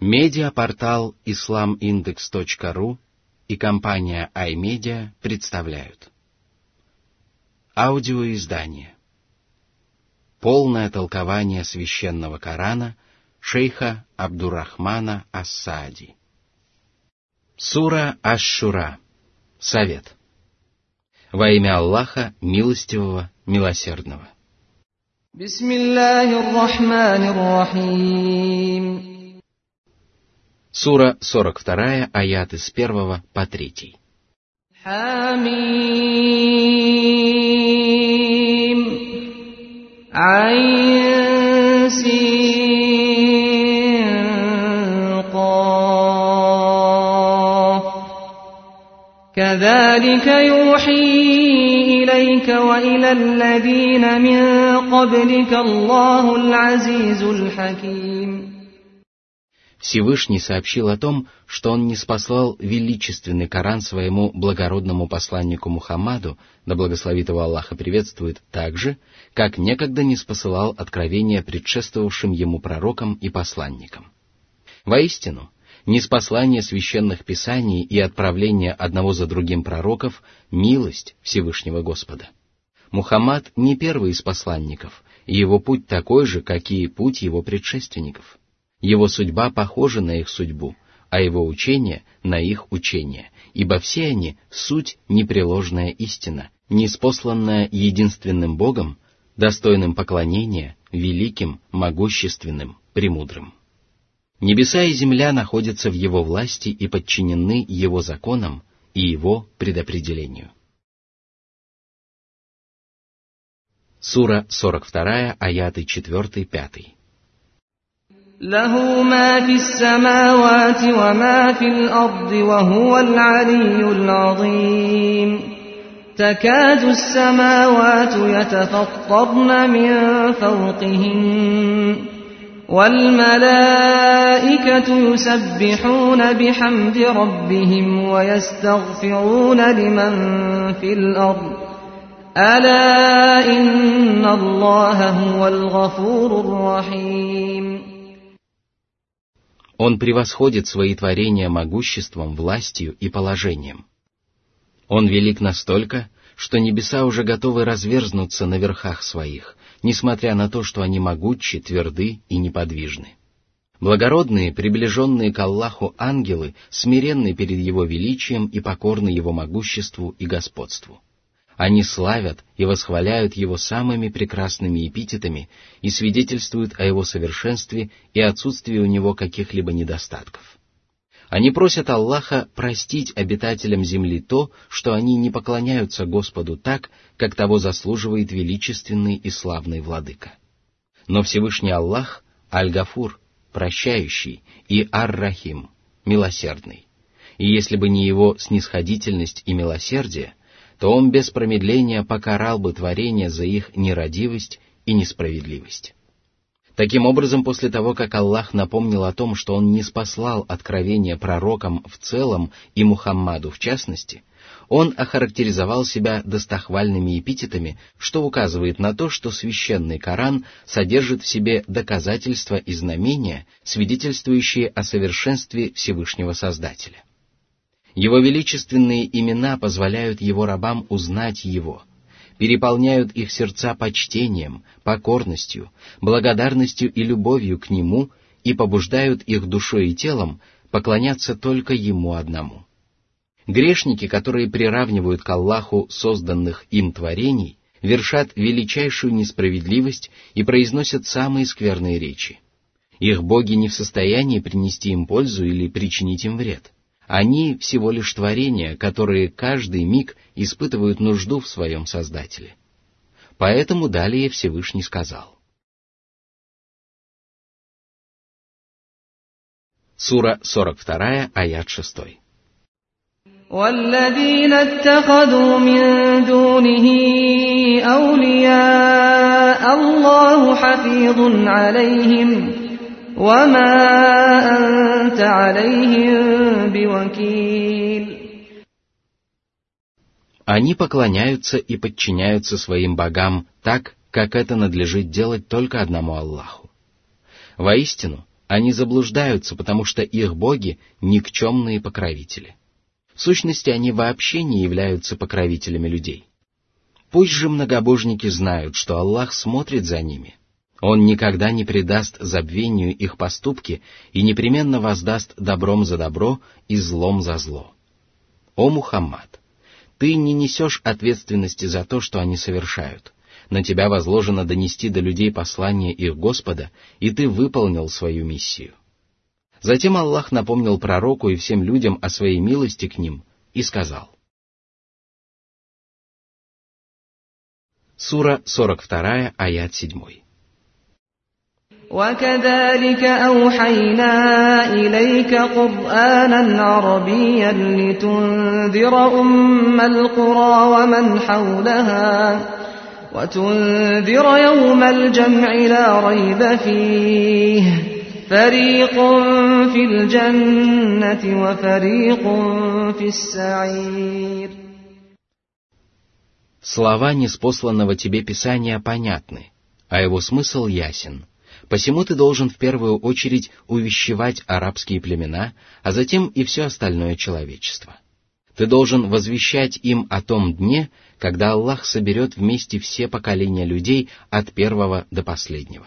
Медиапортал islamindex.ru и компания iMedia представляют. Аудиоиздание. Полное толкование священного Корана шейха Абдурахмана Ассади. Сура Аш-Шура. Совет. Во имя Аллаха, милостивого, милосердного. Бисмиллахир-Рахманир-Рахим Сура 42, аяты с 1 по 3. حميم عين سين قاف كذلك يوحي إليك وإلى الذين من قبلك الله العزيز الحكيم Всевышний сообщил о том, что он не спаслал величественный Коран своему благородному посланнику Мухаммаду, да благословит его Аллаха приветствует, так же, как некогда не спосылал откровения предшествовавшим ему пророкам и посланникам. Воистину, неспослание священных писаний и отправление одного за другим пророков — милость Всевышнего Господа. Мухаммад не первый из посланников, и его путь такой же, как и путь его предшественников — его судьба похожа на их судьбу, а его учение — на их учение, ибо все они — суть непреложная истина, неспосланная единственным Богом, достойным поклонения, великим, могущественным, премудрым. Небеса и земля находятся в его власти и подчинены его законам и его предопределению. Сура 42, аяты 4-5. له ما في السماوات وما في الأرض وهو العلي العظيم. تكاد السماوات يتفطرن من فوقهن. والملائكة يسبحون بحمد ربهم ويستغفرون لمن في الأرض. ألا إن الله هو الغفور الرحيم. Он превосходит свои творения могуществом, властью и положением. Он велик настолько, что небеса уже готовы разверзнуться на верхах своих, несмотря на то, что они могучи, тверды и неподвижны. Благородные, приближенные к Аллаху ангелы, смиренны перед Его величием и покорны Его могуществу и господству. Они славят и восхваляют Его самыми прекрасными эпитетами и свидетельствуют о Его совершенстве и отсутствии у Него каких-либо недостатков. Они просят Аллаха простить обитателям земли то, что они не поклоняются Господу так, как того заслуживает величественный и славный владыка. Но Всевышний Аллах — Аль-Гафур, прощающий, и Ар-Рахим, милосердный. И если бы не его снисходительность и милосердие — то он без промедления покарал бы творение за их нерадивость и несправедливость. Таким образом, после того, как Аллах напомнил о том, что Он не спаслал откровение пророкам в целом и Мухаммаду в частности, Он охарактеризовал себя достохвальными эпитетами, что указывает на то, что священный Коран содержит в себе доказательства и знамения, свидетельствующие о совершенстве Всевышнего Создателя. Его величественные имена позволяют его рабам узнать его, переполняют их сердца почтением, покорностью, благодарностью и любовью к нему и побуждают их душой и телом поклоняться только ему одному. Грешники, которые приравнивают к Аллаху созданных им творений, вершат величайшую несправедливость и произносят самые скверные речи. Их боги не в состоянии принести им пользу или причинить им вред. Они всего лишь творения, которые каждый миг испытывают нужду в своем Создателе. Поэтому далее Всевышний сказал. Сура 42, аят 6. والذين اتخذوا من دونه أولياء الله حفيظ عليهم وما أنت عليهم بوكيل Они поклоняются и подчиняются своим богам так, как это надлежит делать только одному Аллаху. Воистину, Они заблуждаются, потому что их боги — никчемные покровители. В сущности, они вообще не являются покровителями людей. Пусть же многобожники знают, что Аллах смотрит за ними. он никогда не предаст забвению их поступки и непременно воздаст добром за добро и злом за зло. О Мухаммад! Ты не несешь ответственности за то, что они совершают. На тебя возложено донести до людей послание их Господа, и ты выполнил свою миссию. Затем Аллах напомнил пророку и всем людям о своей милости к ним и сказал. Сура 42, аят 7. وكذلك أوحينا إليك قرآنا عربيا لتنذر أم القرى ومن حولها وتنذر يوم الجمع لا ريب فيه فريق في الجنة وفريق في السعير Слова неспосланного тебе Писания понятны, а его смысл ясен – Посему ты должен в первую очередь увещевать арабские племена, а затем и все остальное человечество. Ты должен возвещать им о том дне, когда Аллах соберет вместе все поколения людей от первого до последнего.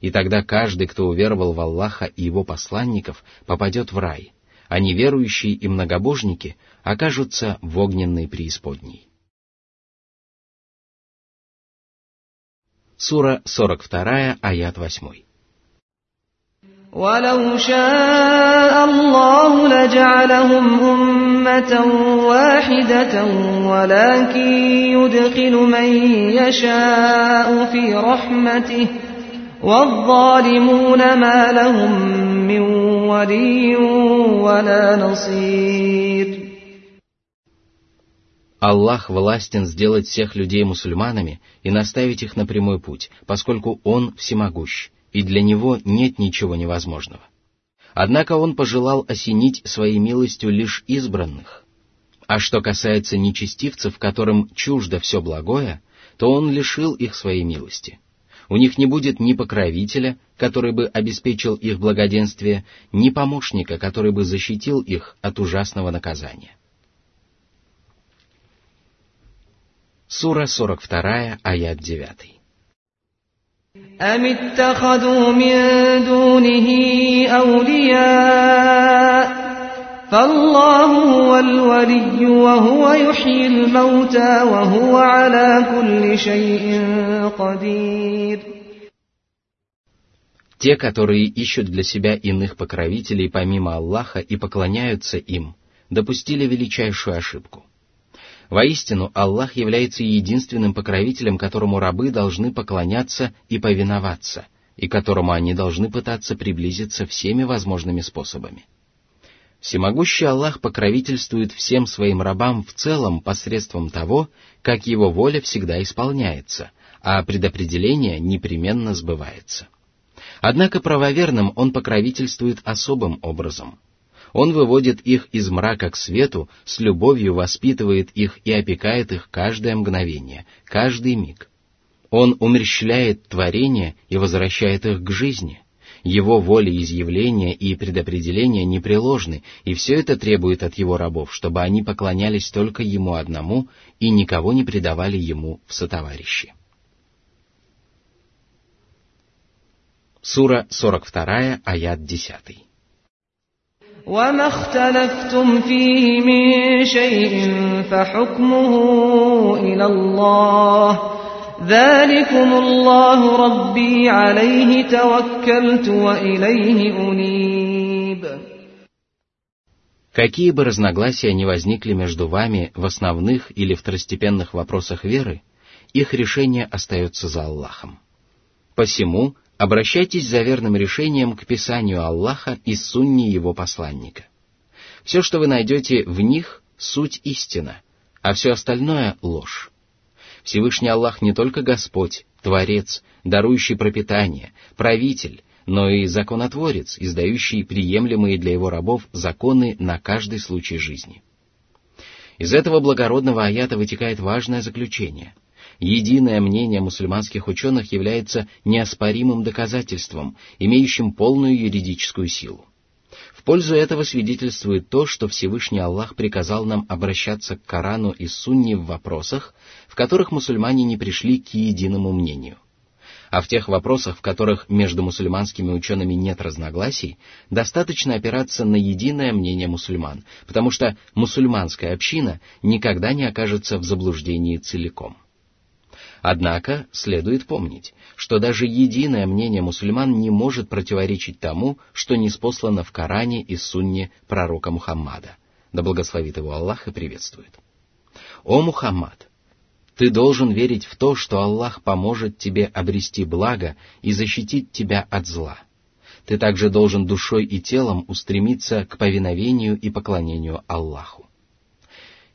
И тогда каждый, кто уверовал в Аллаха и его посланников, попадет в рай, а неверующие и многобожники окажутся в огненной преисподней. Сура 42, аят 8. ولو شاء الله لجعلهم أمة واحدة ولكن يدخل من يشاء في رحمته والظالمون ما لهم من ولي ولا نصير Аллах властен сделать всех людей мусульманами и наставить их на прямой путь, поскольку Он всемогущ, и для Него нет ничего невозможного. Однако Он пожелал осенить своей милостью лишь избранных. А что касается нечестивцев, которым чуждо все благое, то Он лишил их своей милости. У них не будет ни покровителя, который бы обеспечил их благоденствие, ни помощника, который бы защитил их от ужасного наказания. Сура 42, аят 9. أم اتخذوا من دونه أولياء فالله هو الولي وهو يحيي الموتى وهو على كل شيء قدير Те, которые ищут для себя иных покровителей помимо Аллаха и поклоняются им, допустили величайшую ошибку. Воистину, Аллах является единственным покровителем, которому рабы должны поклоняться и повиноваться, и которому они должны пытаться приблизиться всеми возможными способами. Всемогущий Аллах покровительствует всем своим рабам в целом посредством того, как его воля всегда исполняется, а предопределение непременно сбывается. Однако правоверным он покровительствует особым образом – он выводит их из мрака к свету, с любовью воспитывает их и опекает их каждое мгновение, каждый миг. Он умерщвляет творение и возвращает их к жизни. Его воля изъявления и предопределения непреложны, и все это требует от его рабов, чтобы они поклонялись только ему одному и никого не предавали ему в сотоварищи. Сура 42, аят 10. وما اختلفتم فيه من شيء فحكمه إلى الله ذلكم الله ربي عليه توكلت وإليه أنيب Какие бы разногласия ни возникли между вами в основных или второстепенных вопросах веры, их решение остается за Аллахом. Посему Обращайтесь за верным решением к Писанию Аллаха и сунне Его посланника. Все, что вы найдете в них, суть истина, а все остальное — ложь. Всевышний Аллах не только Господь, Творец, дарующий пропитание, правитель, но и законотворец, издающий приемлемые для его рабов законы на каждый случай жизни. Из этого благородного аята вытекает важное заключение — единое мнение мусульманских ученых является неоспоримым доказательством, имеющим полную юридическую силу. В пользу этого свидетельствует то, что Всевышний Аллах приказал нам обращаться к Корану и Сунне в вопросах, в которых мусульмане не пришли к единому мнению. А в тех вопросах, в которых между мусульманскими учеными нет разногласий, достаточно опираться на единое мнение мусульман, потому что мусульманская община никогда не окажется в заблуждении целиком. Однако следует помнить, что даже единое мнение мусульман не может противоречить тому, что неспослано в Коране и Сунне пророка Мухаммада. Да благословит его Аллах и приветствует. О Мухаммад! Ты должен верить в то, что Аллах поможет тебе обрести благо и защитить тебя от зла. Ты также должен душой и телом устремиться к повиновению и поклонению Аллаху.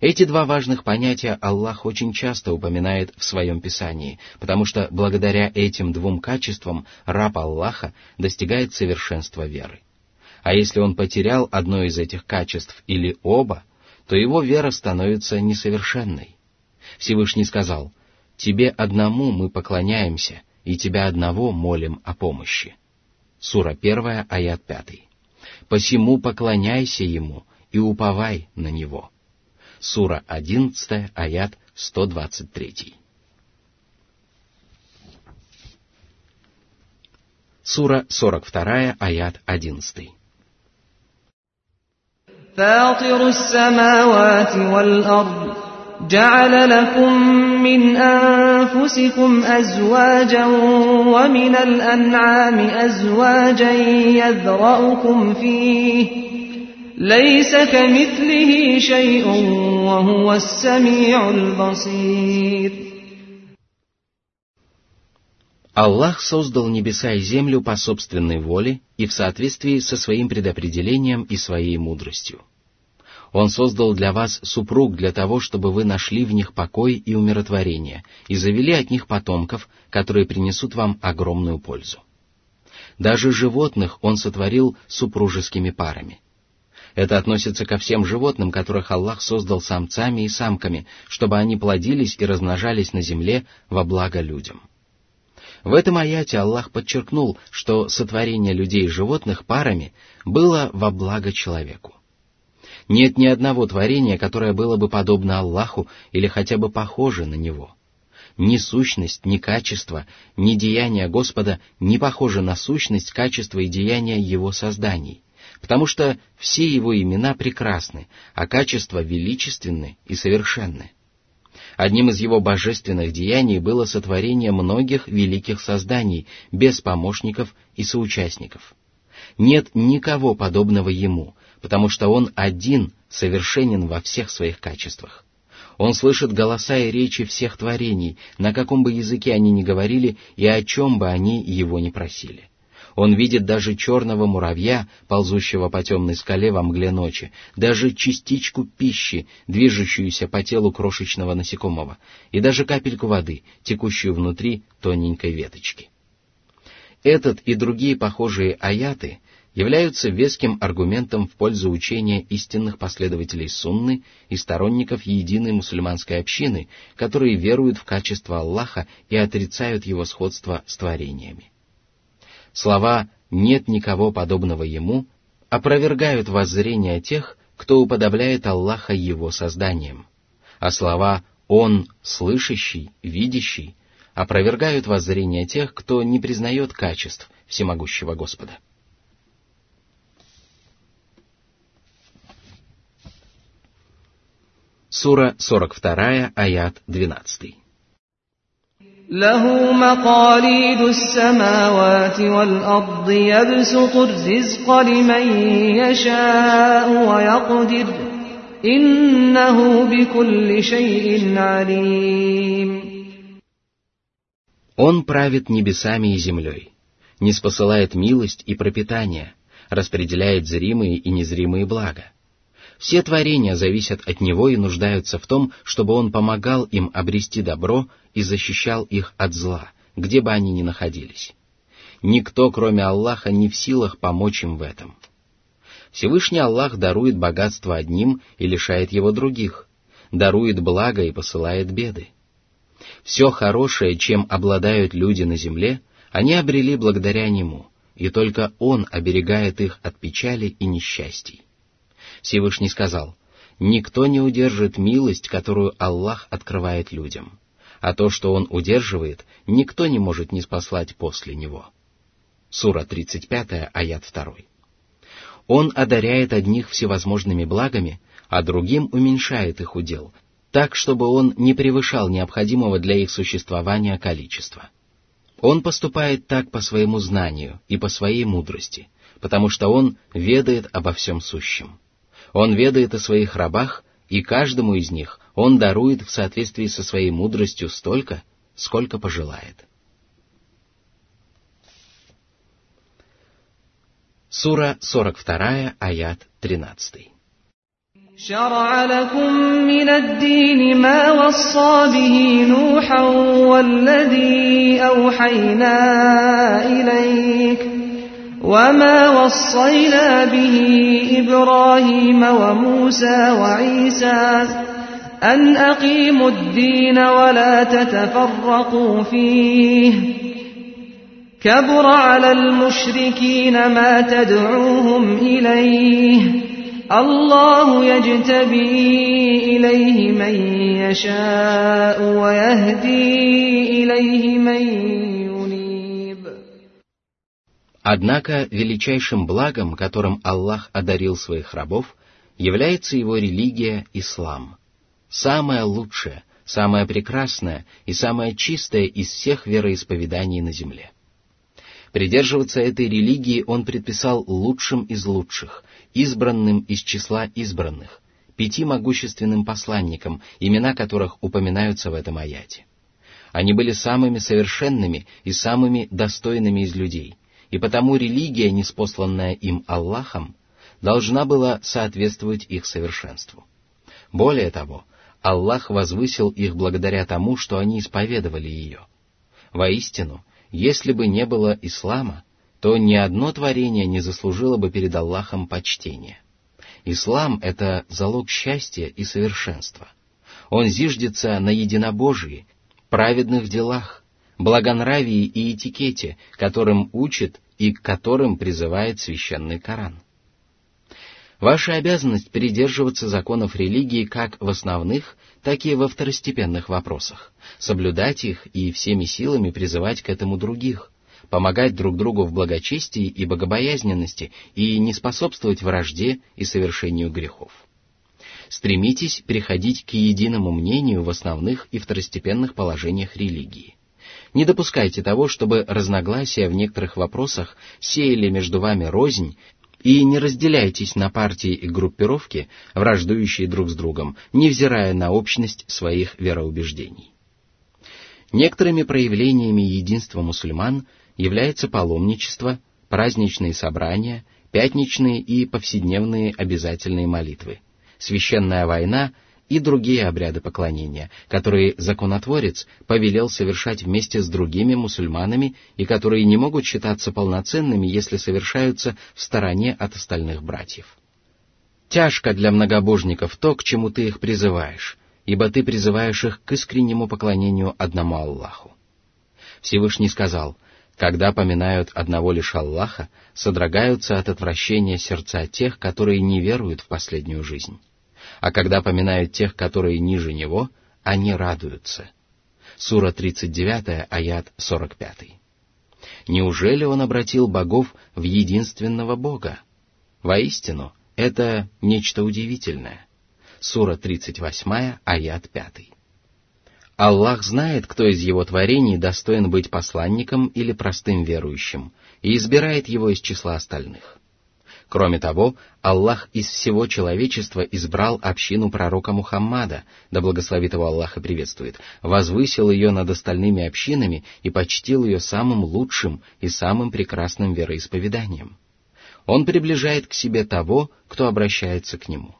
Эти два важных понятия Аллах очень часто упоминает в своем Писании, потому что благодаря этим двум качествам раб Аллаха достигает совершенства веры. А если он потерял одно из этих качеств или оба, то его вера становится несовершенной. Всевышний сказал, «Тебе одному мы поклоняемся, и тебя одного молим о помощи». Сура 1, аят 5. «Посему поклоняйся ему и уповай на него». Сура 11, аят 123. Сура 42, аят 11. فاطر السماوات والأرض جعل لكم من أنفسكم أزواجا ومن الأنعام أزواجا يذرأكم فيه ليس كمثله شيء وهو السميع البصير Аллах создал небеса и землю по собственной воле и в соответствии со своим предопределением и своей мудростью. Он создал для вас супруг для того, чтобы вы нашли в них покой и умиротворение и завели от них потомков, которые принесут вам огромную пользу. Даже животных Он сотворил супружескими парами. Это относится ко всем животным, которых Аллах создал самцами и самками, чтобы они плодились и размножались на земле во благо людям. В этом аяте Аллах подчеркнул, что сотворение людей и животных парами было во благо человеку. Нет ни одного творения, которое было бы подобно Аллаху или хотя бы похоже на Него. Ни сущность, ни качество, ни деяния Господа не похожи на сущность, качество и деяния Его созданий — потому что все его имена прекрасны, а качества величественны и совершенны. Одним из его божественных деяний было сотворение многих великих созданий, без помощников и соучастников. Нет никого подобного ему, потому что он один совершенен во всех своих качествах. Он слышит голоса и речи всех творений, на каком бы языке они ни говорили и о чем бы они его ни просили. Он видит даже черного муравья, ползущего по темной скале во мгле ночи, даже частичку пищи, движущуюся по телу крошечного насекомого, и даже капельку воды, текущую внутри тоненькой веточки. Этот и другие похожие аяты являются веским аргументом в пользу учения истинных последователей сунны и сторонников единой мусульманской общины, которые веруют в качество Аллаха и отрицают его сходство с творениями. Слова «нет никого подобного ему» опровергают воззрение тех, кто уподобляет Аллаха его созданием, а слова «он слышащий, видящий» опровергают воззрение тех, кто не признает качеств всемогущего Господа. Сура 42, аят 12. له مقاليد السماوات والأرض يبسط الرزق لمن يشاء ويقدر إنه بكل شيء عليم Он правит небесами и землей, не спосылает милость и пропитание, распределяет зримые и незримые блага. все творения зависят от Него и нуждаются в том, чтобы Он помогал им обрести добро и защищал их от зла, где бы они ни находились. Никто, кроме Аллаха, не в силах помочь им в этом. Всевышний Аллах дарует богатство одним и лишает его других, дарует благо и посылает беды. Все хорошее, чем обладают люди на земле, они обрели благодаря Нему, и только Он оберегает их от печали и несчастий. Всевышний сказал, «Никто не удержит милость, которую Аллах открывает людям, а то, что Он удерживает, никто не может не спаслать после Него». Сура 35, аят 2. Он одаряет одних всевозможными благами, а другим уменьшает их удел, так, чтобы он не превышал необходимого для их существования количества. Он поступает так по своему знанию и по своей мудрости, потому что он ведает обо всем сущем. Он ведает о своих рабах, и каждому из них он дарует в соответствии со своей мудростью столько, сколько пожелает. Сура 42, аят 13. شرع لكم من الدين ما وصى به نوحا والذي أوحينا إليك وما وصينا به إبراهيم وموسى وعيسى أن أقيموا الدين ولا تتفرقوا فيه كبر على المشركين ما تدعوهم إليه الله يجتبي إليه من يشاء ويهدي إليه من Однако величайшим благом, которым Аллах одарил своих рабов, является его религия Ислам. Самая лучшая, самая прекрасная и самая чистая из всех вероисповеданий на земле. Придерживаться этой религии он предписал лучшим из лучших, избранным из числа избранных, пяти могущественным посланникам, имена которых упоминаются в этом аяте. Они были самыми совершенными и самыми достойными из людей, и потому религия, неспосланная им Аллахом, должна была соответствовать их совершенству. Более того, Аллах возвысил их благодаря тому, что они исповедовали ее. Воистину, если бы не было ислама, то ни одно творение не заслужило бы перед Аллахом почтения. Ислам — это залог счастья и совершенства. Он зиждется на единобожии, праведных делах, благонравии и этикете, которым учит и к которым призывает священный Коран. Ваша обязанность придерживаться законов религии как в основных, так и во второстепенных вопросах, соблюдать их и всеми силами призывать к этому других, помогать друг другу в благочестии и богобоязненности и не способствовать вражде и совершению грехов. Стремитесь переходить к единому мнению в основных и второстепенных положениях религии. Не допускайте того, чтобы разногласия в некоторых вопросах сеяли между вами рознь, и не разделяйтесь на партии и группировки, враждующие друг с другом, невзирая на общность своих вероубеждений. Некоторыми проявлениями единства мусульман – является паломничество, праздничные собрания, пятничные и повседневные обязательные молитвы, священная война и другие обряды поклонения, которые законотворец повелел совершать вместе с другими мусульманами и которые не могут считаться полноценными, если совершаются в стороне от остальных братьев. Тяжко для многобожников то, к чему ты их призываешь, ибо ты призываешь их к искреннему поклонению одному Аллаху. Всевышний сказал, когда поминают одного лишь Аллаха, содрогаются от отвращения сердца тех, которые не веруют в последнюю жизнь. А когда поминают тех, которые ниже него, они радуются. Сура 39, аят 45. Неужели он обратил богов в единственного Бога? Воистину, это нечто удивительное. Сура 38, аят 5. Аллах знает, кто из его творений достоин быть посланником или простым верующим, и избирает его из числа остальных. Кроме того, Аллах из всего человечества избрал общину пророка Мухаммада, да благословит его Аллах и приветствует, возвысил ее над остальными общинами и почтил ее самым лучшим и самым прекрасным вероисповеданием. Он приближает к себе того, кто обращается к нему.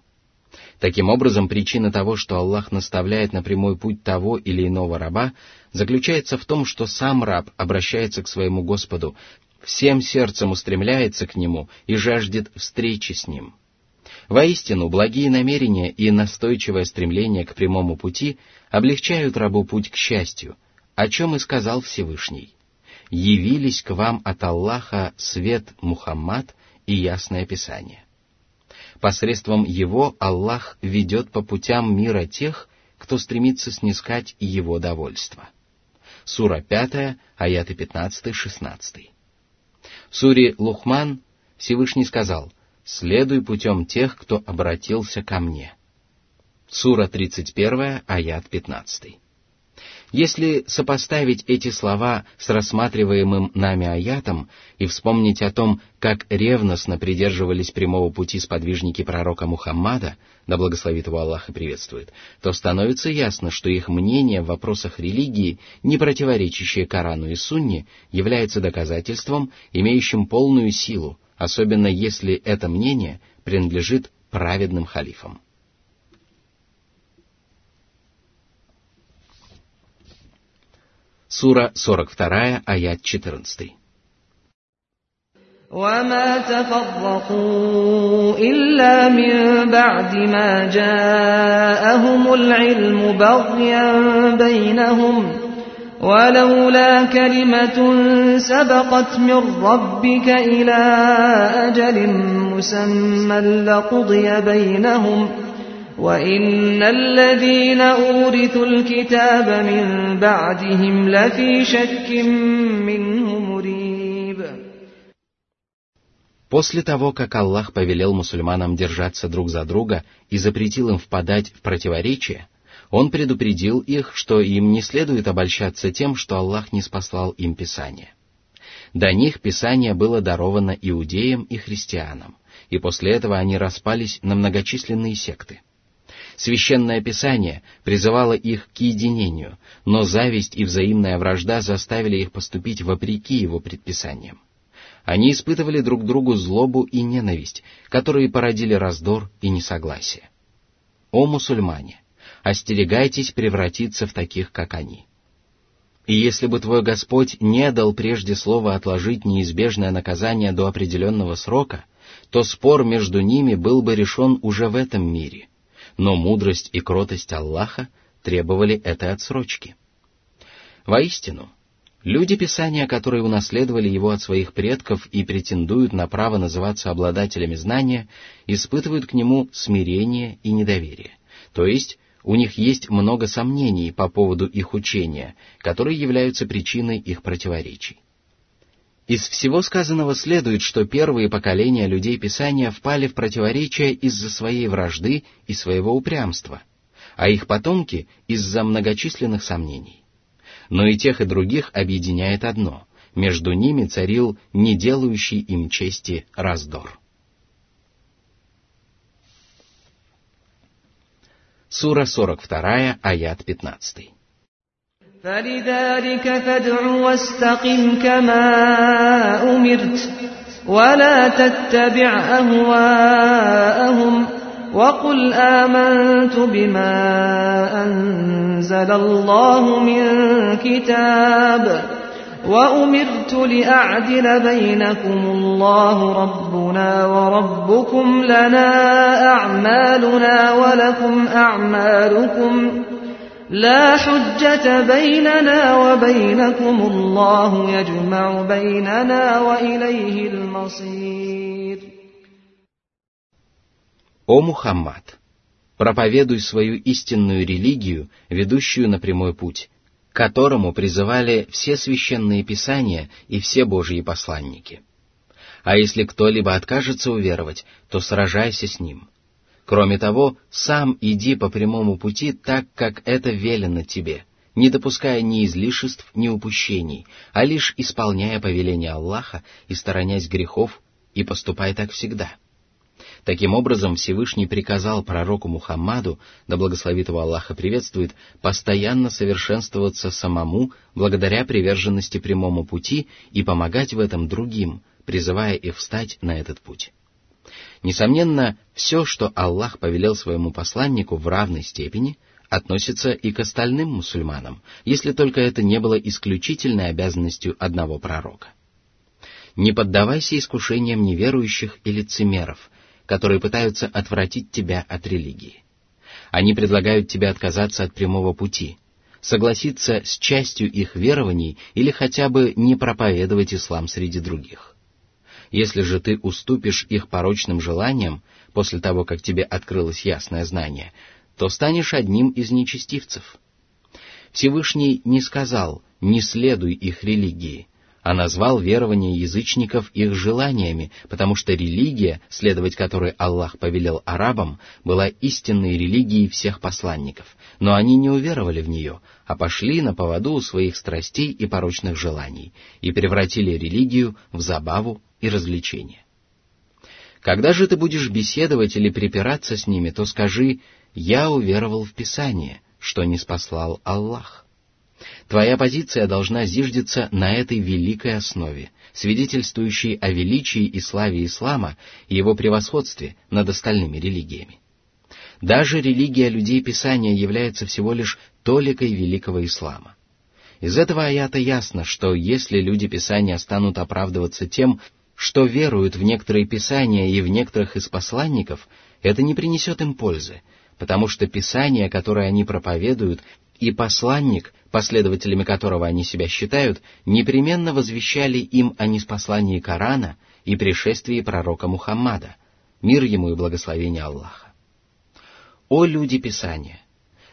Таким образом, причина того, что Аллах наставляет на прямой путь того или иного раба, заключается в том, что сам раб обращается к своему Господу, всем сердцем устремляется к Нему и жаждет встречи с Ним. Воистину, благие намерения и настойчивое стремление к прямому пути облегчают рабу путь к счастью, о чем и сказал Всевышний. «Явились к вам от Аллаха свет Мухаммад и ясное Писание». Посредством его Аллах ведет по путям мира тех, кто стремится снискать его довольство. Сура 5, аяты 15-16. В суре Лухман Всевышний сказал, «Следуй путем тех, кто обратился ко мне». Сура 31, аят 15. Если сопоставить эти слова с рассматриваемым нами аятом и вспомнить о том, как ревностно придерживались прямого пути сподвижники пророка Мухаммада, да благословит его Аллах и приветствует, то становится ясно, что их мнение в вопросах религии, не противоречащее Корану и Сунне, является доказательством, имеющим полную силу, особенно если это мнение принадлежит праведным халифам. Сура 42, аят 14. وما تفرقوا إلا من بعد ما جاءهم العلم بغيا بينهم ولولا كلمة سبقت من ربك إلى أجل مسمى لقضي بينهم ۖ وإن الذين أورثوا الكتاب من بعدهم لفي شك منه مريب После того, как Аллах повелел мусульманам держаться друг за друга и запретил им впадать в противоречие, Он предупредил их, что им не следует обольщаться тем, что Аллах не спаслал им Писание. До них Писание было даровано иудеям и христианам, и после этого они распались на многочисленные секты – Священное Писание призывало их к единению, но зависть и взаимная вражда заставили их поступить вопреки его предписаниям. Они испытывали друг другу злобу и ненависть, которые породили раздор и несогласие. О мусульмане, остерегайтесь превратиться в таких, как они. И если бы твой Господь не дал прежде слова отложить неизбежное наказание до определенного срока, то спор между ними был бы решен уже в этом мире — но мудрость и кротость Аллаха требовали этой отсрочки. Воистину, люди Писания, которые унаследовали его от своих предков и претендуют на право называться обладателями знания, испытывают к нему смирение и недоверие, то есть у них есть много сомнений по поводу их учения, которые являются причиной их противоречий. Из всего сказанного следует, что первые поколения людей Писания впали в противоречие из-за своей вражды и своего упрямства, а их потомки — из-за многочисленных сомнений. Но и тех, и других объединяет одно — между ними царил не делающий им чести раздор. Сура 42, аят 15. فلذلك فادع واستقم كما أمرت ولا تتبع أهواءهم وقل آمنت بما أنزل الله من كتاب وأمرت لأعدل بينكم الله ربنا وربكم لنا أعمالنا ولكم أعمالكم. لا حجة بيننا وبينكم الله يجمع بيننا وإليه المصير О Мухаммад! Проповедуй свою истинную религию, ведущую на прямой путь, к которому призывали все священные писания и все Божьи посланники. А если кто-либо откажется уверовать, то сражайся с ним — Кроме того, сам иди по прямому пути так, как это велено тебе, не допуская ни излишеств, ни упущений, а лишь исполняя повеление Аллаха и сторонясь грехов, и поступай так всегда. Таким образом, Всевышний приказал пророку Мухаммаду, да благословит его Аллаха приветствует, постоянно совершенствоваться самому благодаря приверженности прямому пути и помогать в этом другим, призывая их встать на этот путь. Несомненно, все, что Аллах повелел своему посланнику в равной степени, относится и к остальным мусульманам, если только это не было исключительной обязанностью одного пророка. Не поддавайся искушениям неверующих и лицемеров, которые пытаются отвратить тебя от религии. Они предлагают тебе отказаться от прямого пути, согласиться с частью их верований или хотя бы не проповедовать ислам среди других. Если же ты уступишь их порочным желаниям после того, как тебе открылось ясное знание, то станешь одним из нечестивцев. Всевышний не сказал «не следуй их религии», а назвал верование язычников их желаниями, потому что религия, следовать которой Аллах повелел арабам, была истинной религией всех посланников, но они не уверовали в нее, а пошли на поводу у своих страстей и порочных желаний и превратили религию в забаву и развлечение. Когда же ты будешь беседовать или припираться с ними, то скажи «Я уверовал в Писание», что не спаслал Аллах. Твоя позиция должна зиждиться на этой великой основе, свидетельствующей о величии и славе ислама и его превосходстве над остальными религиями. Даже религия людей Писания является всего лишь толикой великого ислама. Из этого аята ясно, что если люди Писания станут оправдываться тем, что веруют в некоторые Писания и в некоторых из посланников, это не принесет им пользы, потому что Писание, которое они проповедуют, и посланник, последователями которого они себя считают, непременно возвещали им о неспослании Корана и пришествии пророка Мухаммада, мир ему и благословение Аллаха. О люди Писания!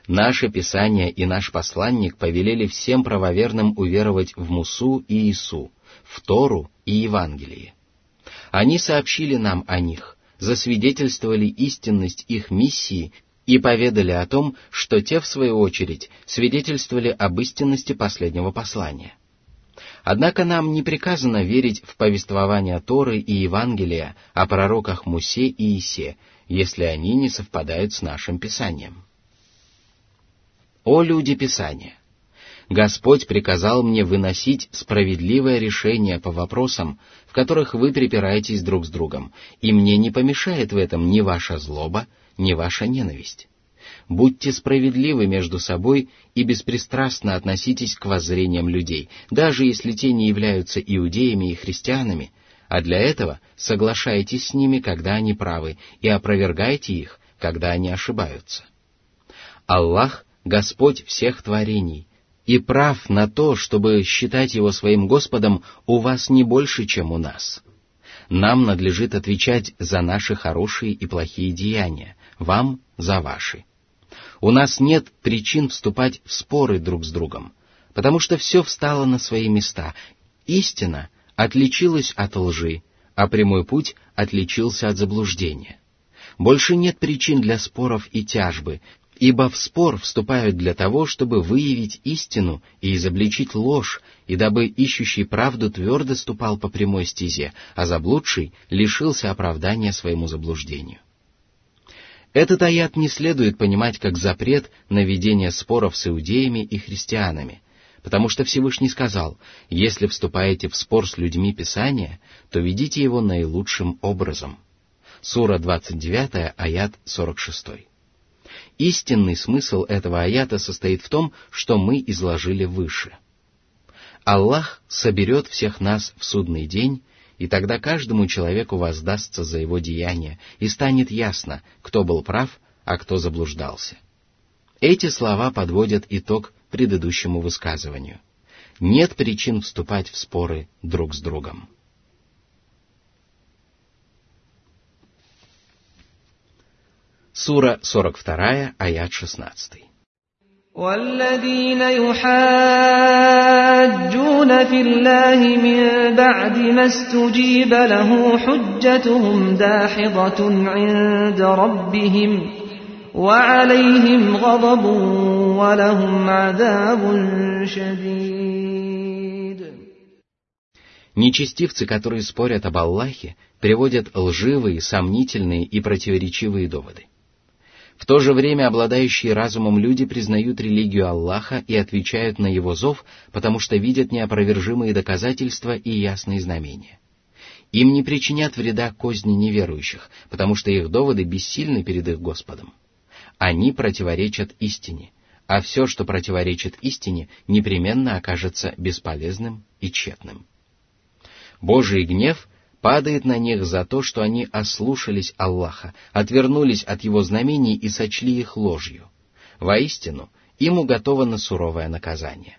Наше Писание и наш посланник повелели всем правоверным уверовать в Мусу и Иису, в Тору и Евангелие. Они сообщили нам о них, засвидетельствовали истинность их миссии и поведали о том, что те, в свою очередь, свидетельствовали об истинности последнего послания. Однако нам не приказано верить в повествование Торы и Евангелия о пророках Мусе и Исе, если они не совпадают с нашим Писанием. О люди Писания! Господь приказал мне выносить справедливое решение по вопросам, в которых вы припираетесь друг с другом, и мне не помешает в этом ни ваша злоба, ни ваша ненависть. Будьте справедливы между собой и беспристрастно относитесь к воззрениям людей, даже если те не являются иудеями и христианами, а для этого соглашайтесь с ними, когда они правы, и опровергайте их, когда они ошибаются. Аллах — Господь всех творений, и прав на то, чтобы считать Его своим Господом у вас не больше, чем у нас. Нам надлежит отвечать за наши хорошие и плохие деяния, вам за ваши. У нас нет причин вступать в споры друг с другом, потому что все встало на свои места. Истина отличилась от лжи, а прямой путь отличился от заблуждения. Больше нет причин для споров и тяжбы, ибо в спор вступают для того, чтобы выявить истину и изобличить ложь, и дабы ищущий правду твердо ступал по прямой стезе, а заблудший лишился оправдания своему заблуждению. Этот аят не следует понимать как запрет на ведение споров с иудеями и христианами, потому что Всевышний сказал, если вступаете в спор с людьми Писания, то ведите его наилучшим образом. Сура 29, аят 46. Истинный смысл этого аята состоит в том, что мы изложили выше. Аллах соберет всех нас в судный день и тогда каждому человеку воздастся за его деяния, и станет ясно, кто был прав, а кто заблуждался. Эти слова подводят итог предыдущему высказыванию. Нет причин вступать в споры друг с другом. Сура 42, аят 16. والذين يحاجون في الله من بعد ما استجيب له حجتهم داحضة عند ربهم وعليهم غضب ولهم عذاب شديد Нечестивцы, которые спорят об Аллахе, приводят лживые, сомнительные и противоречивые доводы. в то же время обладающие разумом люди признают религию Аллаха и отвечают на его зов, потому что видят неопровержимые доказательства и ясные знамения. Им не причинят вреда козни неверующих, потому что их доводы бессильны перед их Господом. Они противоречат истине, а все, что противоречит истине, непременно окажется бесполезным и тщетным. Божий гнев падает на них за то, что они ослушались Аллаха, отвернулись от Его знамений и сочли их ложью. Воистину, им уготовано суровое наказание.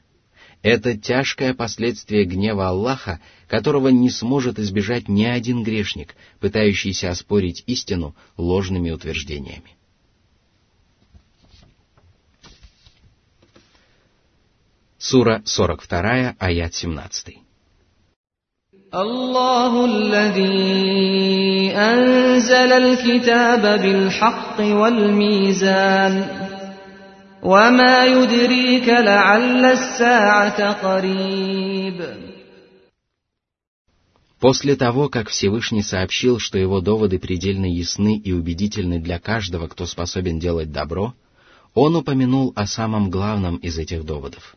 Это тяжкое последствие гнева Аллаха, которого не сможет избежать ни один грешник, пытающийся оспорить истину ложными утверждениями. Сура 42, аят 17. الله الذي أنزل الكتاب بالحق والميزان وما يدريك لعل الساعة قريب После того, как Всевышний сообщил, что его доводы предельно ясны и убедительны для каждого, кто способен делать добро, он упомянул о самом главном из этих доводов.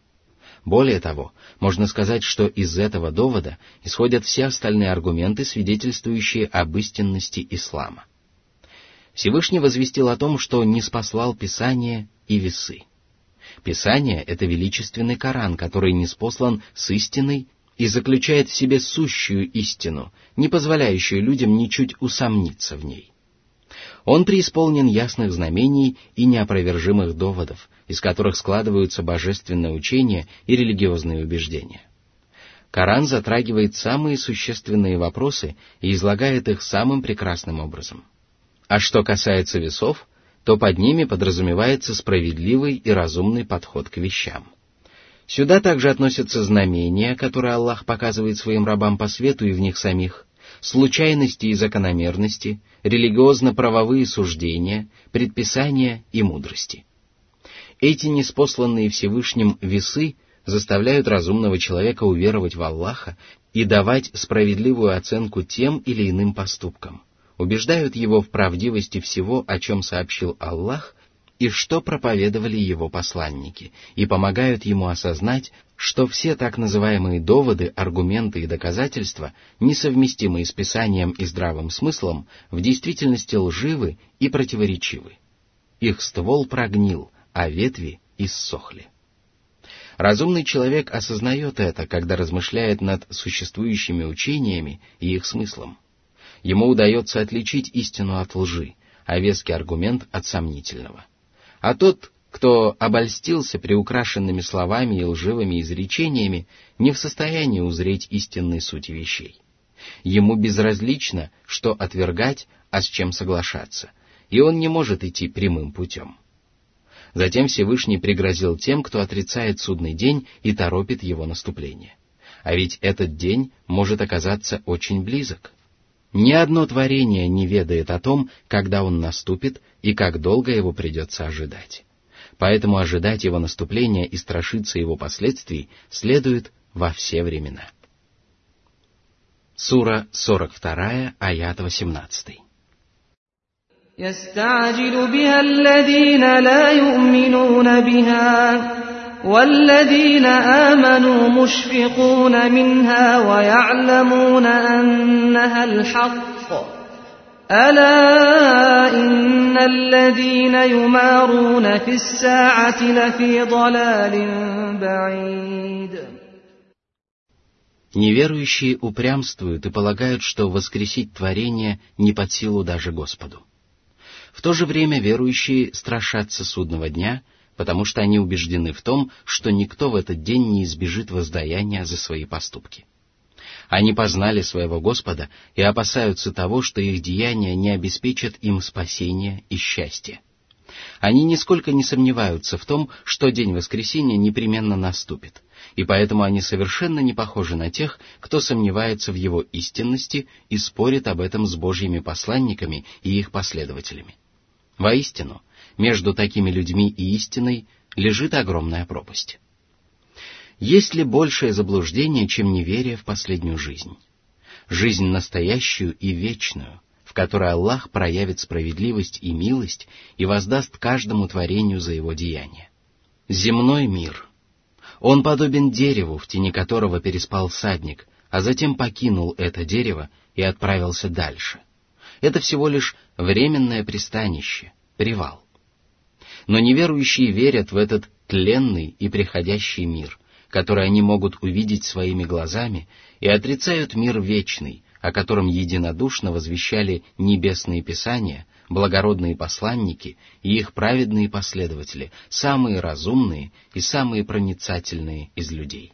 более того, можно сказать, что из этого довода исходят все остальные аргументы, свидетельствующие об истинности ислама. Всевышний возвестил о том, что не спаслал Писание и весы. Писание — это величественный Коран, который не спослан с истиной и заключает в себе сущую истину, не позволяющую людям ничуть усомниться в ней. Он преисполнен ясных знамений и неопровержимых доводов, из которых складываются божественное учение и религиозные убеждения. Коран затрагивает самые существенные вопросы и излагает их самым прекрасным образом. А что касается весов, то под ними подразумевается справедливый и разумный подход к вещам. Сюда также относятся знамения, которые Аллах показывает своим рабам по свету и в них самих, случайности и закономерности, религиозно-правовые суждения, предписания и мудрости. Эти неспосланные Всевышним весы заставляют разумного человека уверовать в Аллаха и давать справедливую оценку тем или иным поступкам, убеждают его в правдивости всего, о чем сообщил Аллах, и что проповедовали его посланники, и помогают ему осознать, что все так называемые доводы, аргументы и доказательства, несовместимые с Писанием и здравым смыслом, в действительности лживы и противоречивы. Их ствол прогнил, а ветви иссохли. Разумный человек осознает это, когда размышляет над существующими учениями и их смыслом. Ему удается отличить истину от лжи, а веский аргумент от сомнительного. А тот, кто обольстился приукрашенными словами и лживыми изречениями, не в состоянии узреть истинной сути вещей. Ему безразлично, что отвергать, а с чем соглашаться, и он не может идти прямым путем. Затем Всевышний пригрозил тем, кто отрицает судный день и торопит его наступление. А ведь этот день может оказаться очень близок. Ни одно творение не ведает о том, когда он наступит и как долго его придется ожидать поэтому ожидать его наступления и страшиться его последствий следует во все времена. Сура 42, аят 18. يستعجل بها الذين لا يؤمنون بها والذين آمنوا مشفقون منها ويعلمون أنها الحق ألا إن الذين يمارون في الساعة لفي ضلال بعيد Неверующие упрямствуют и полагают, что воскресить творение не под силу даже Господу. В то же время верующие страшатся судного дня, потому что они убеждены в том, что никто в этот день не избежит воздаяния за свои поступки. Они познали своего Господа и опасаются того, что их деяния не обеспечат им спасения и счастья. Они нисколько не сомневаются в том, что день воскресения непременно наступит, и поэтому они совершенно не похожи на тех, кто сомневается в его истинности и спорит об этом с Божьими посланниками и их последователями. Воистину, между такими людьми и истиной лежит огромная пропасть. Есть ли большее заблуждение, чем неверие в последнюю жизнь? Жизнь настоящую и вечную, в которой Аллах проявит справедливость и милость и воздаст каждому творению за его деяние. Земной мир. Он подобен дереву, в тени которого переспал садник, а затем покинул это дерево и отправился дальше. Это всего лишь временное пристанище, привал. Но неверующие верят в этот тленный и приходящий мир, который они могут увидеть своими глазами, и отрицают мир вечный, о котором единодушно возвещали небесные писания, благородные посланники и их праведные последователи, самые разумные и самые проницательные из людей.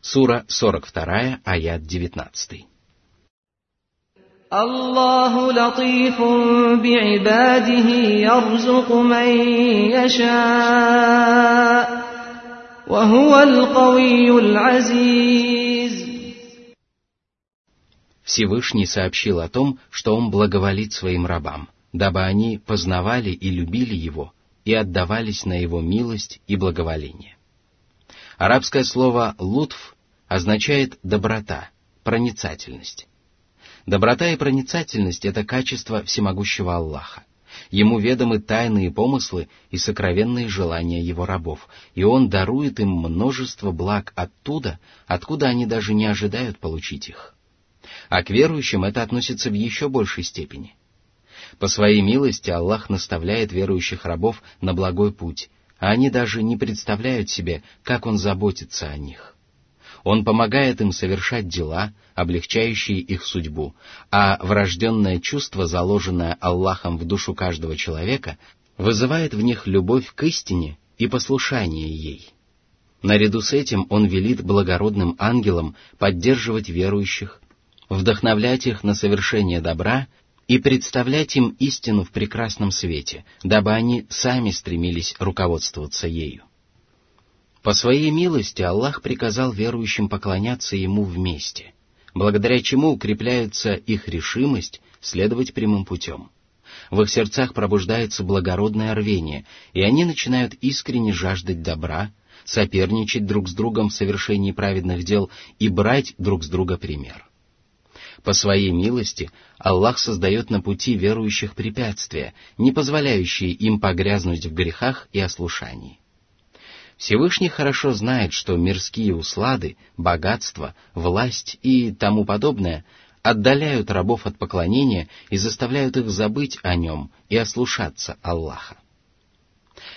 Сура 42, аят 19. الله لطيف بعباده يرزق من يشاء وهو القوي العزيز Всевышний сообщил о том, что Он благоволит своим рабам, дабы они познавали и любили Его и отдавались на Его милость и благоволение. Арабское слово «лутф» означает «доброта», «проницательность». Доброта и проницательность — это качество всемогущего Аллаха. Ему ведомы тайные помыслы и сокровенные желания его рабов, и он дарует им множество благ оттуда, откуда они даже не ожидают получить их. А к верующим это относится в еще большей степени. По своей милости Аллах наставляет верующих рабов на благой путь, а они даже не представляют себе, как Он заботится о них. Он помогает им совершать дела, облегчающие их судьбу, а врожденное чувство, заложенное Аллахом в душу каждого человека, вызывает в них любовь к истине и послушание ей. Наряду с этим он велит благородным ангелам поддерживать верующих, вдохновлять их на совершение добра и представлять им истину в прекрасном свете, дабы они сами стремились руководствоваться ею. По своей милости Аллах приказал верующим поклоняться Ему вместе, благодаря чему укрепляется их решимость следовать прямым путем. В их сердцах пробуждается благородное рвение, и они начинают искренне жаждать добра, соперничать друг с другом в совершении праведных дел и брать друг с друга пример. По своей милости Аллах создает на пути верующих препятствия, не позволяющие им погрязнуть в грехах и ослушании. Всевышний хорошо знает, что мирские услады, богатство, власть и тому подобное отдаляют рабов от поклонения и заставляют их забыть о нем и ослушаться Аллаха.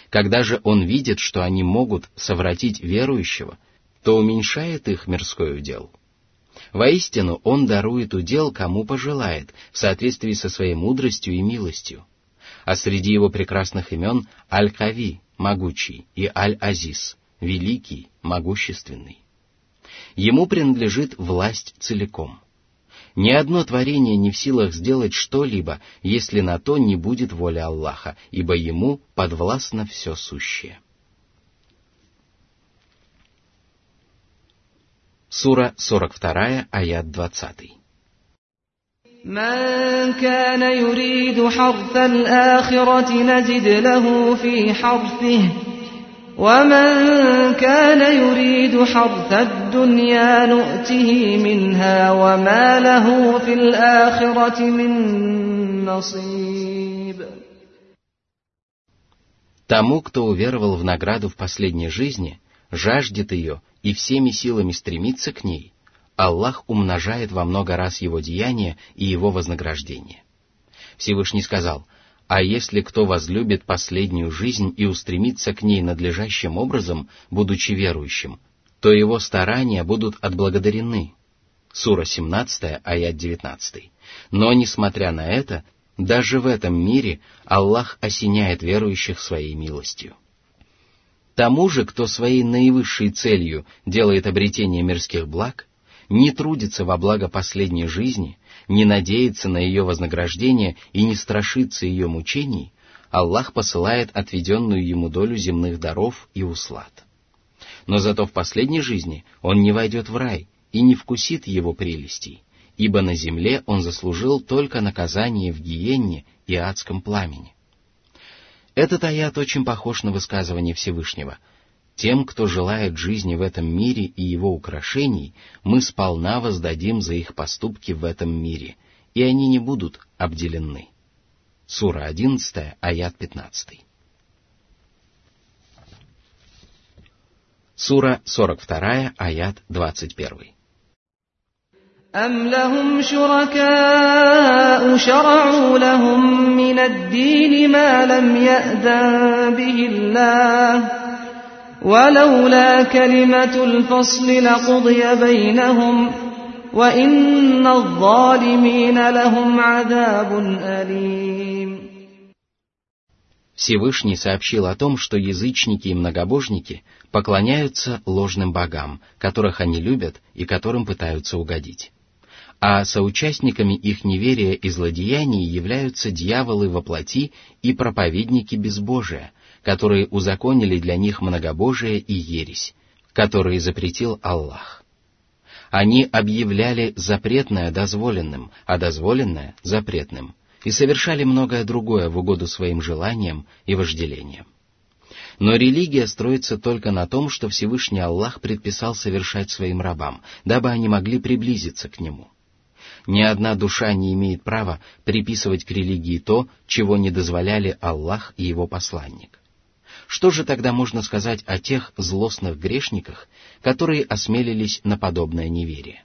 Когда же он видит, что они могут совратить верующего, то уменьшает их мирской удел. Воистину, он дарует удел, кому пожелает, в соответствии со своей мудростью и милостью. А среди его прекрасных имен Аль-Кави, могучий, и Аль-Азиз, великий, могущественный. Ему принадлежит власть целиком. Ни одно творение не в силах сделать что-либо, если на то не будет воля Аллаха, ибо ему подвластно все сущее. Сура 42, аят 20. من كان يريد حرث الآخرة نجد له في حرثه ومن كان يريد حرث الدنيا نؤته منها وما له في الآخرة من نصيب Тому, кто уверовал в награду в последней жизни, жаждет ее и всеми силами стремится к ней – Аллах умножает во много раз его деяния и его вознаграждение. Всевышний сказал, «А если кто возлюбит последнюю жизнь и устремится к ней надлежащим образом, будучи верующим, то его старания будут отблагодарены». Сура 17, аят 19. Но, несмотря на это, даже в этом мире Аллах осеняет верующих своей милостью. Тому же, кто своей наивысшей целью делает обретение мирских благ, не трудится во благо последней жизни, не надеется на ее вознаграждение и не страшится ее мучений, Аллах посылает отведенную ему долю земных даров и услад. Но зато в последней жизни он не войдет в рай и не вкусит его прелестей, ибо на земле он заслужил только наказание в гиенне и адском пламени. Этот аят очень похож на высказывание Всевышнего – тем, кто желает жизни в этом мире и его украшений, мы сполна воздадим за их поступки в этом мире, и они не будут обделены. Сура 11, аят 15. Сура 42, аят 21. أم لهم شركاء شرعوا لهم من الدين ما لم يأذن به الله ولولا كلمة الفصل لقضي بينهم وإن الظالمين لهم عذاب أليم Всевышний сообщил о том, что язычники и многобожники поклоняются ложным богам, которых они любят и которым пытаются угодить. А соучастниками их неверия и злодеяний являются дьяволы во плоти и проповедники безбожия, которые узаконили для них многобожие и ересь, которые запретил Аллах. Они объявляли запретное дозволенным, а дозволенное запретным – и совершали многое другое в угоду своим желаниям и вожделениям. Но религия строится только на том, что Всевышний Аллах предписал совершать своим рабам, дабы они могли приблизиться к Нему. Ни одна душа не имеет права приписывать к религии то, чего не дозволяли Аллах и Его посланник. Что же тогда можно сказать о тех злостных грешниках, которые осмелились на подобное неверие?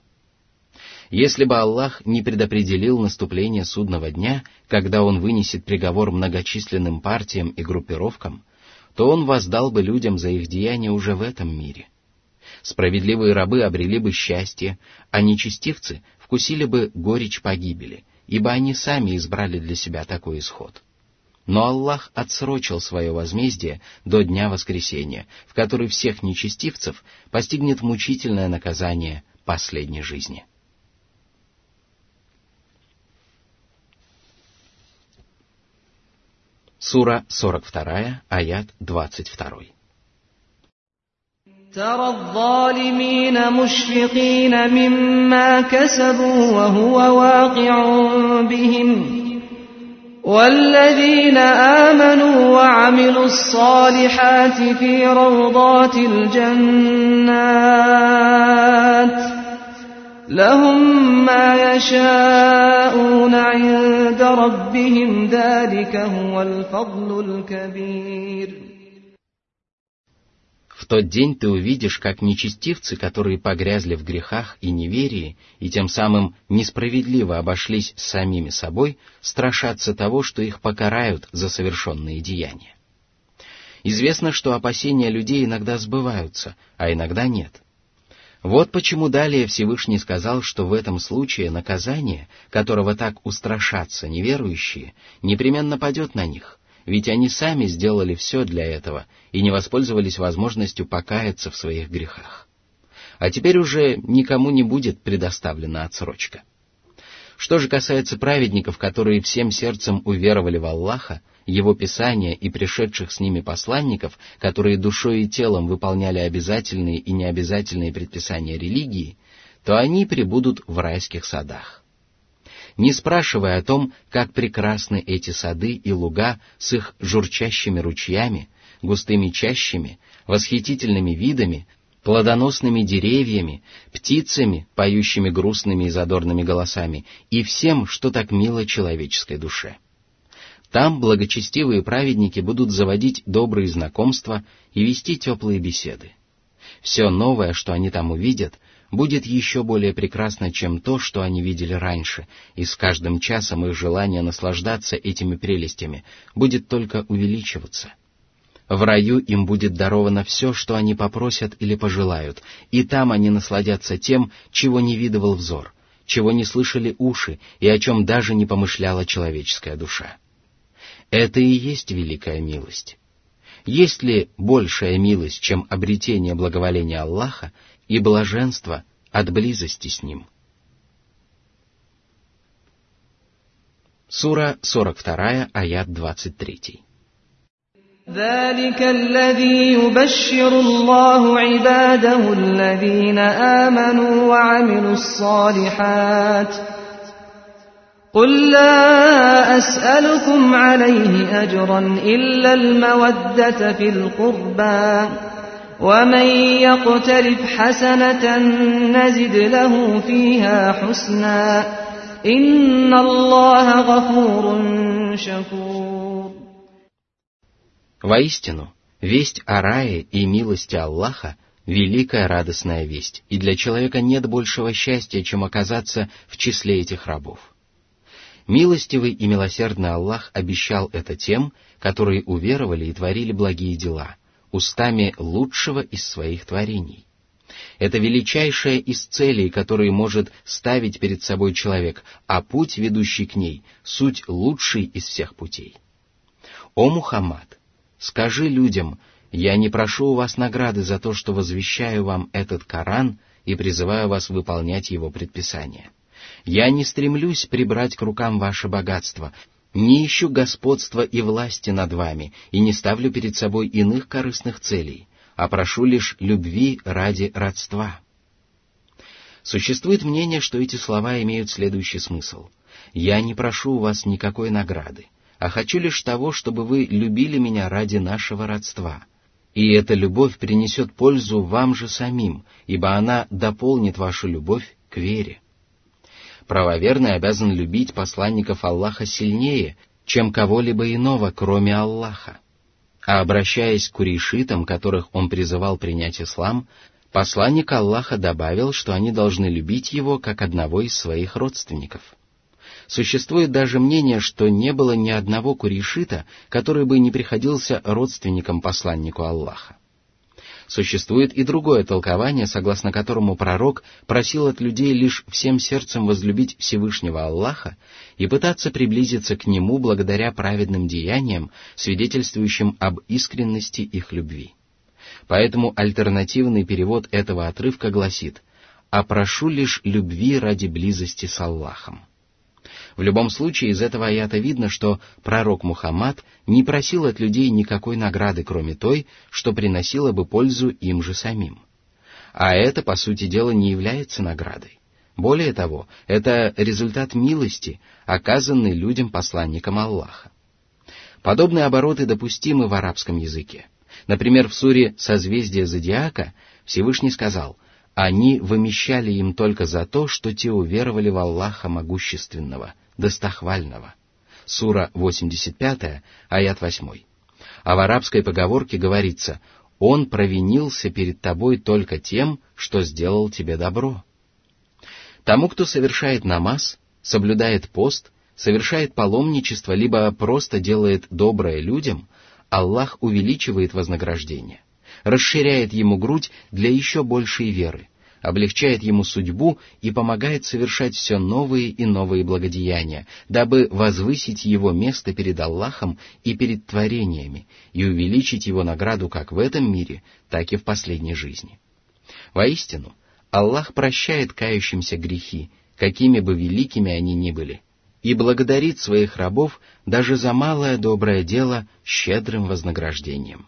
Если бы Аллах не предопределил наступление судного дня, когда Он вынесет приговор многочисленным партиям и группировкам, то Он воздал бы людям за их деяния уже в этом мире. Справедливые рабы обрели бы счастье, а нечестивцы вкусили бы горечь погибели, ибо они сами избрали для себя такой исход. Но Аллах отсрочил свое возмездие до дня воскресения, в который всех нечестивцев постигнет мучительное наказание последней жизни. Сура 42, аят 22. ترى الظالمين مشفقين مما كسبوا وهو واقع بهم والذين آمنوا وعملوا الصالحات في روضات الجنات لهم ما يشاءون عند ربهم ذلك هو الفضل الكبير. Тот день ты увидишь, как нечестивцы, которые погрязли в грехах и неверии, и тем самым несправедливо обошлись с самими собой, страшатся того, что их покарают за совершенные деяния. Известно, что опасения людей иногда сбываются, а иногда нет – вот почему далее Всевышний сказал, что в этом случае наказание, которого так устрашатся неверующие, непременно падет на них, ведь они сами сделали все для этого и не воспользовались возможностью покаяться в своих грехах. А теперь уже никому не будет предоставлена отсрочка. Что же касается праведников, которые всем сердцем уверовали в Аллаха, его Писания и пришедших с ними посланников, которые душой и телом выполняли обязательные и необязательные предписания религии, то они пребудут в райских садах. Не спрашивая о том, как прекрасны эти сады и луга с их журчащими ручьями, густыми чащами, восхитительными видами, плодоносными деревьями, птицами, поющими грустными и задорными голосами, и всем, что так мило человеческой душе. Там благочестивые праведники будут заводить добрые знакомства и вести теплые беседы. Все новое, что они там увидят, будет еще более прекрасно, чем то, что они видели раньше, и с каждым часом их желание наслаждаться этими прелестями будет только увеличиваться. В раю им будет даровано все, что они попросят или пожелают, и там они насладятся тем, чего не видывал взор, чего не слышали уши и о чем даже не помышляла человеческая душа. Это и есть великая милость. Есть ли большая милость, чем обретение благоволения Аллаха и блаженство от близости с Ним? Сура 42, аят 23. ذلك الذي يبشر الله عباده الذين آمنوا وعملوا الصالحات قل لا أسألكم عليه أجرا إلا المودة في القربى ومن يقترف حسنة نزد له فيها حسنا إن الله غفور شكور Воистину, весть о рае и милости Аллаха – великая радостная весть, и для человека нет большего счастья, чем оказаться в числе этих рабов – Милостивый и милосердный Аллах обещал это тем, которые уверовали и творили благие дела, устами лучшего из своих творений. Это величайшая из целей, которые может ставить перед собой человек, а путь, ведущий к ней, суть лучший из всех путей. О Мухаммад, скажи людям, я не прошу у вас награды за то, что возвещаю вам этот Коран и призываю вас выполнять его предписания. Я не стремлюсь прибрать к рукам ваше богатство, не ищу господства и власти над вами и не ставлю перед собой иных корыстных целей, а прошу лишь любви ради родства. Существует мнение, что эти слова имеют следующий смысл. «Я не прошу у вас никакой награды, а хочу лишь того, чтобы вы любили меня ради нашего родства. И эта любовь принесет пользу вам же самим, ибо она дополнит вашу любовь к вере». Правоверный обязан любить посланников Аллаха сильнее, чем кого-либо иного, кроме Аллаха. А обращаясь к курейшитам, которых он призывал принять ислам, посланник Аллаха добавил, что они должны любить его как одного из своих родственников. Существует даже мнение, что не было ни одного курейшита, который бы не приходился родственником посланнику Аллаха. Существует и другое толкование, согласно которому пророк просил от людей лишь всем сердцем возлюбить Всевышнего Аллаха и пытаться приблизиться к Нему благодаря праведным деяниям, свидетельствующим об искренности их любви. Поэтому альтернативный перевод этого отрывка гласит «А прошу лишь любви ради близости с Аллахом». В любом случае, из этого аята видно, что пророк Мухаммад не просил от людей никакой награды, кроме той, что приносило бы пользу им же самим. А это, по сути дела, не является наградой. Более того, это результат милости, оказанной людям посланникам Аллаха. Подобные обороты допустимы в арабском языке. Например, в суре «Созвездие Зодиака» Всевышний сказал «Они вымещали им только за то, что те уверовали в Аллаха Могущественного, достохвального. Сура 85, аят 8. А в арабской поговорке говорится «Он провинился перед тобой только тем, что сделал тебе добро». Тому, кто совершает намаз, соблюдает пост, совершает паломничество, либо просто делает доброе людям, Аллах увеличивает вознаграждение, расширяет ему грудь для еще большей веры, облегчает ему судьбу и помогает совершать все новые и новые благодеяния, дабы возвысить его место перед Аллахом и перед творениями и увеличить его награду как в этом мире, так и в последней жизни. Воистину, Аллах прощает кающимся грехи, какими бы великими они ни были, и благодарит своих рабов даже за малое доброе дело щедрым вознаграждением.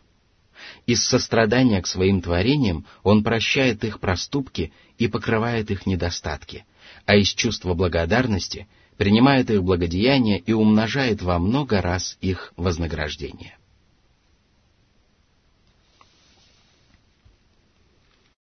Из сострадания к своим творениям он прощает их проступки и покрывает их недостатки, а из чувства благодарности принимает их благодеяния и умножает во много раз их вознаграждение.